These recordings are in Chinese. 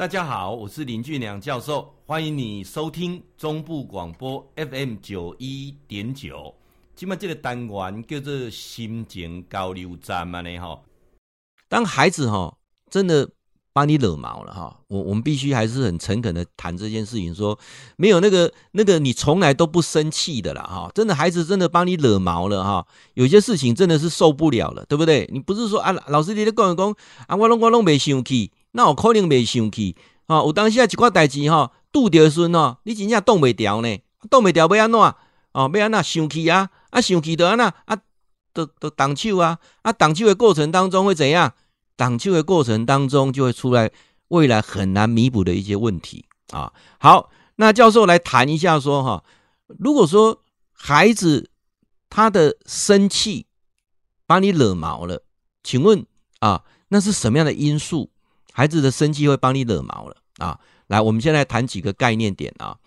大家好，我是林俊良教授，欢迎你收听中部广播 FM 九一点九。今麦这个单元叫做心情交流站嘛呢哈。当孩子哈真的把你惹毛了哈，我我们必须还是很诚恳的谈这件事情，说没有那个那个你从来都不生气的了哈，真的孩子真的帮你惹毛了哈，有些事情真的是受不了了，对不对？你不是说啊，老师你在讲讲啊，我弄我弄没生气。那我可能没生气，哈，有当时啊一寡代志哈，拄着的时阵哦，你真正挡袂牢呢，挡袂牢要安怎？哦，要安怎生气啊？啊，生气就安怎？啊，都都动手啊！啊，动手的过程当中会怎样？动手的过程当中就会出来未来很难弥补的一些问题啊。好，那教授来谈一下说哈，如果说孩子他的生气把你惹毛了，请问啊，那是什么样的因素？孩子的生气会帮你惹毛了啊！来，我们先来谈几个概念点啊。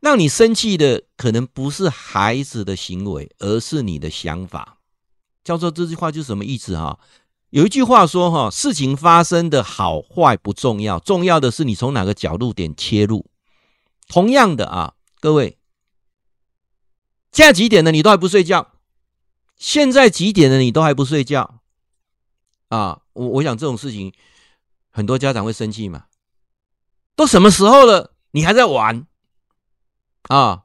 让你生气的可能不是孩子的行为，而是你的想法。教授这句话就是什么意思哈？有一句话说哈，事情发生的好坏不重要，重要的是你从哪个角度点切入。同样的啊，各位，现在几点了？你都还不睡觉？现在几点了？你都还不睡觉？啊，我我想这种事情。很多家长会生气嘛？都什么时候了，你还在玩啊？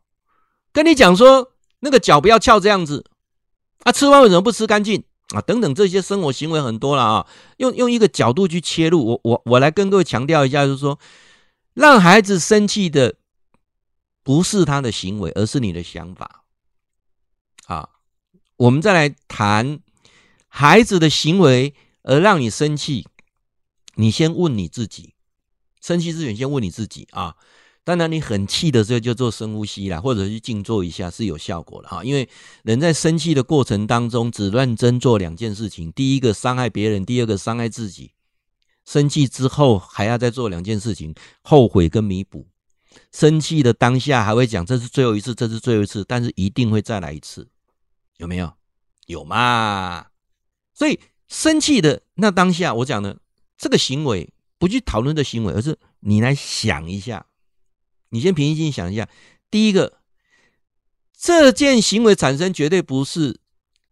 跟你讲说那个脚不要翘这样子啊，吃饭为什么不吃干净啊？等等这些生活行为很多了啊。用用一个角度去切入，我我我来跟各位强调一下，就是说，让孩子生气的不是他的行为，而是你的想法。啊，我们再来谈孩子的行为而让你生气。你先问你自己，生气之前先问你自己啊。当然，你很气的时候就做深呼吸啦，或者去静坐一下是有效果的哈。因为人在生气的过程当中，只认真做两件事情：第一个伤害别人，第二个伤害自己。生气之后还要再做两件事情：后悔跟弥补。生气的当下还会讲这是最后一次，这是最后一次，但是一定会再来一次，有没有？有嘛？所以生气的那当下，我讲的。这个行为不去讨论这行为，而是你来想一下，你先平心静想一下。第一个，这件行为产生绝对不是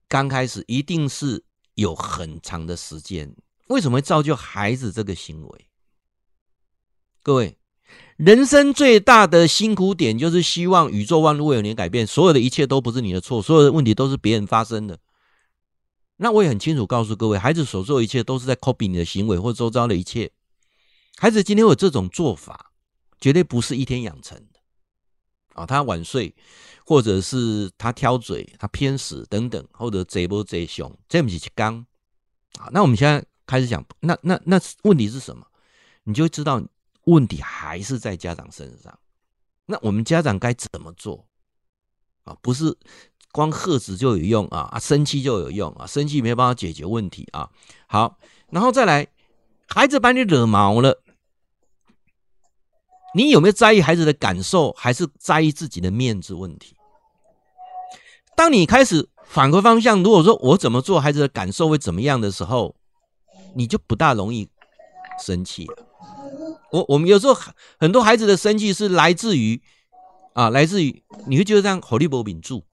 刚开始，一定是有很长的时间。为什么会造就孩子这个行为？各位，人生最大的辛苦点就是希望宇宙万物为你改变，所有的一切都不是你的错，所有的问题都是别人发生的。那我也很清楚告诉各位，孩子所做的一切都是在 copy 你的行为或周遭的一切。孩子今天有这种做法，绝对不是一天养成的。啊，他晚睡，或者是他挑嘴、他偏食等等，或者贼不贼凶，这不是刚。啊，那我们现在开始讲，那那那问题是什么？你就知道问题还是在家长身上。那我们家长该怎么做？啊，不是。光喝止就有用啊啊，生气就有用啊，生气没办法解决问题啊。好，然后再来，孩子把你惹毛了，你有没有在意孩子的感受，还是在意自己的面子问题？当你开始反过方向，如果说我怎么做，孩子的感受会怎么样的时候，你就不大容易生气了。我我们有时候很多孩子的生气是来自于啊，来自于你会觉得这样火力不稳住。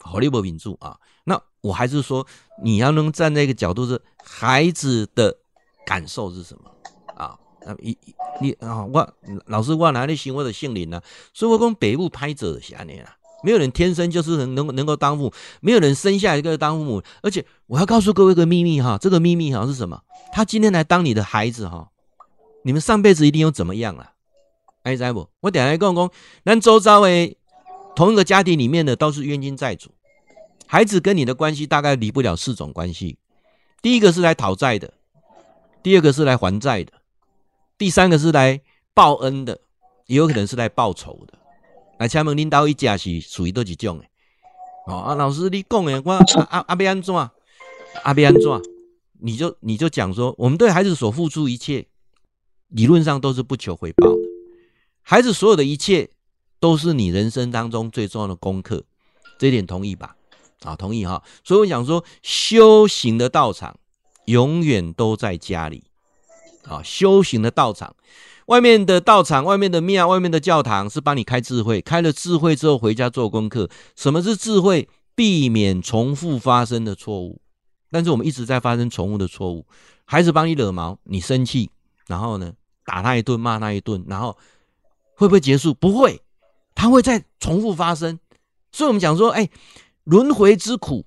好力不秉住啊！那我还是说，你要能站在一个角度，是孩子的感受是什么啊？那你你啊，我老师我哪里行我的姓林呢？所以我讲北部拍者下面啊，没有人天生就是能能能够当父母，没有人生下一个当父母。而且我要告诉各位一个秘密哈，这个秘密哈是什么？他今天来当你的孩子哈，你们上辈子一定有怎么样了？哎，知不？我等下来讲讲，咱周遭诶，同一个家庭里面的都是冤亲债主。孩子跟你的关系大概离不了四种关系，第一个是来讨债的，第二个是来还债的，第三个是来报恩的，也有可能是来报仇的。来，请问领导一家是属于多几种？哦啊，老师你讲诶，我阿阿要安怎？阿要安怎？你就你就讲说，我们对孩子所付出一切，理论上都是不求回报的。孩子所有的一切，都是你人生当中最重要的功课，这一点同意吧？啊，同意哈，所以我想说，修行的道场永远都在家里，啊，修行的道场，外面的道场、外面的庙、外面的教堂是帮你开智慧，开了智慧之后回家做功课。什么是智慧？避免重复发生的错误。但是我们一直在发生重复的错误。孩子帮你惹毛，你生气，然后呢，打他一顿，骂他一顿，然后会不会结束？不会，他会再重复发生。所以我们讲说，哎，轮回之苦，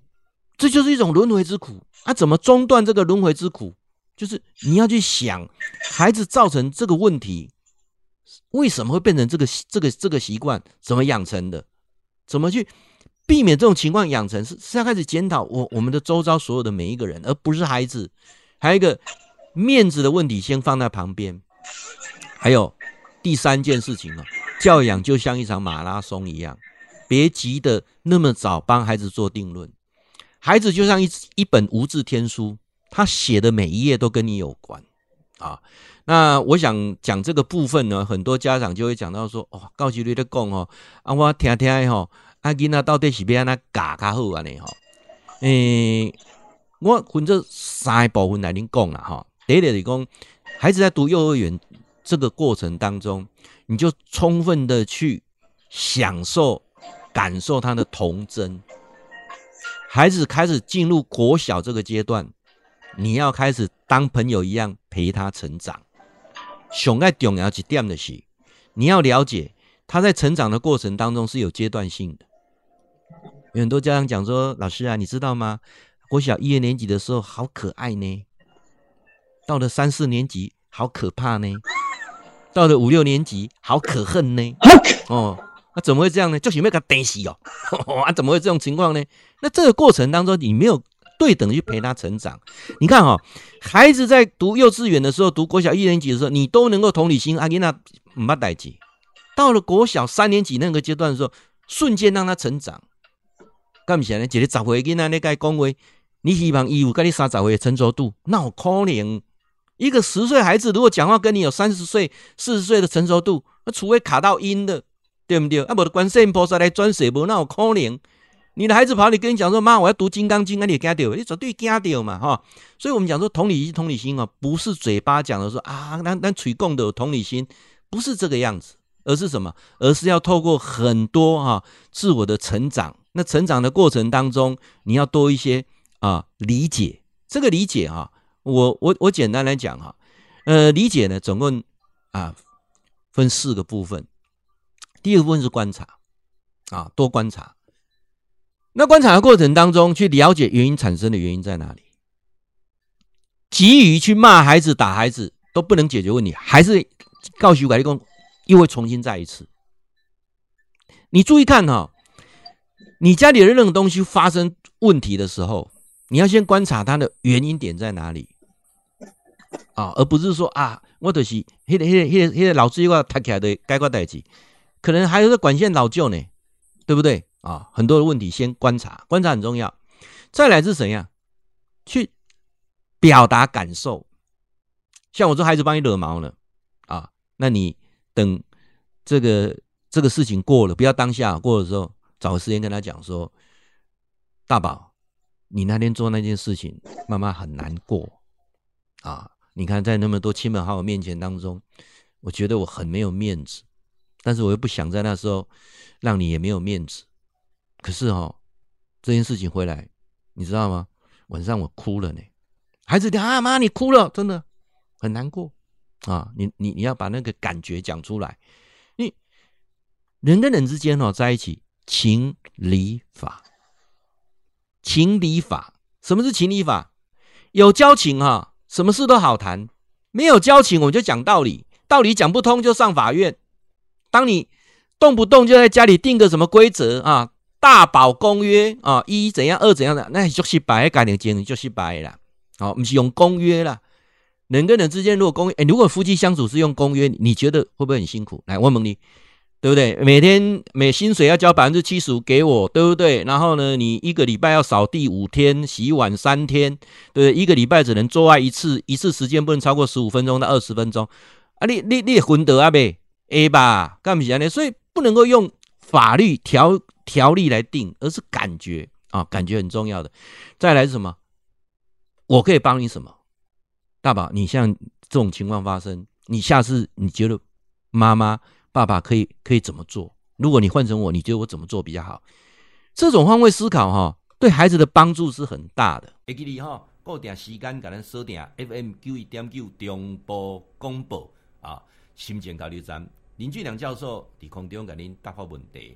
这就是一种轮回之苦。啊，怎么中断这个轮回之苦？就是你要去想，孩子造成这个问题，为什么会变成这个这个这个习惯？怎么养成的？怎么去避免这种情况养成？是是要开始检讨我我们的周遭所有的每一个人，而不是孩子。还有一个面子的问题，先放在旁边。还有第三件事情啊，教养就像一场马拉松一样，别急的那么早帮孩子做定论。孩子就像一一本无字天书。他写的每一页都跟你有关啊，那我想讲这个部分呢，很多家长就会讲到说，哦，高级率的讲哦，啊，我听听吼，啊，囡仔到底是要安怎教较好安尼吼？诶，我分这三部分来恁讲啦哈。第一点是讲，孩子在读幼儿园这个过程当中，你就充分的去享受、感受他的童真。孩子开始进入国小这个阶段。你要开始当朋友一样陪他成长，熊爱重要一点的是，你要了解他在成长的过程当中是有阶段性的。有很多家长讲说：“老师啊，你知道吗？国小一二年级的时候好可爱呢，到了三四年级好可怕呢，到了五六年级好可恨呢。”哦，那怎么会这样呢？就是没个担心哦，啊，怎么会这种情况呢？那这个过程当中你没有。对等去陪他成长，你看哈、哦，孩子在读幼稚园的时候，读国小一年级的时候，你都能够同理心，阿给他唔捌代志。到了国小三年级那个阶段的时候，瞬间让他成长。干不起来呢？一个十岁囡仔你该讲话，你希望伊有跟你三十岁的成熟度，那有可能。一个十岁孩子如果讲话跟你有三十岁、四十岁的成熟度，那除非卡到音的，对不对？啊，无的观世音菩萨来转世，无那有可能。你的孩子跑，你跟你讲说，妈，我要读《金刚经》，那你也惊掉，你绝对惊掉嘛，哈。所以，我们讲说同理心，同理心哦，不是嘴巴讲的说啊，那那嘴供的同理心，不是这个样子，而是什么？而是要透过很多哈自我的成长，那成长的过程当中，你要多一些啊理解。这个理解哈，我我我简单来讲哈，呃，理解呢，总共啊分四个部分。第一个部分是观察啊，多观察。那观察的过程当中，去了解原因产生的原因在哪里？急于去骂孩子、打孩子都不能解决问题，还是告诉改工又会重新再一次。你注意看哈、你家里的任何东西发生问题的时候，你要先观察它的原因点在哪里啊，而不是说啊，我就是那个、那个、那个、那个老师要他起来的该挂代志，可能还有个管线老旧呢，对不对？啊，很多的问题先观察，观察很重要。再来是怎样去表达感受？像我这孩子帮你惹毛了啊，那你等这个这个事情过了，不要当下过的时候，找个时间跟他讲说：“大宝，你那天做那件事情，妈妈很难过啊。你看在那么多亲朋好友面前当中，我觉得我很没有面子，但是我又不想在那时候让你也没有面子。”可是哦，这件事情回来，你知道吗？晚上我哭了呢。孩子讲啊，妈，你哭了，真的很难过啊。你你你要把那个感觉讲出来。你人跟人之间哦，在一起情理法，情理法。什么是情理法？有交情哈，什么事都好谈；没有交情，我们就讲道理，道理讲不通就上法院。当你动不动就在家里定个什么规则啊？大宝公约啊，一怎样，二怎样的，那就是白，概念经就是白了。好，不是用公约了。人跟人之间如果公约，哎，如果夫妻相处是用公约，你觉得会不会很辛苦？来，我问你，对不对？每天每薪水要交百分之七十五给我，对不对？然后呢，你一个礼拜要扫地五天，洗碗三天，对不对？一个礼拜只能做爱一次，一次时间不能超过十五分钟到二十分钟。啊，你你你混得啊呗？A 吧，干不起来呢？所以不能够用法律条。条例来定，而是感觉啊，感觉很重要的。再来是什么？我可以帮你什么？大宝，你像这种情况发生，你下次你觉得妈妈、爸爸可以可以怎么做？如果你换成我，你觉得我怎么做比较好？这种换位思考哈，对孩子的帮助是很大的。会记你哈，固定时间给咱锁定 FM 九一点九中波广播啊，心情交流站林俊良教授伫空中给您答复问题。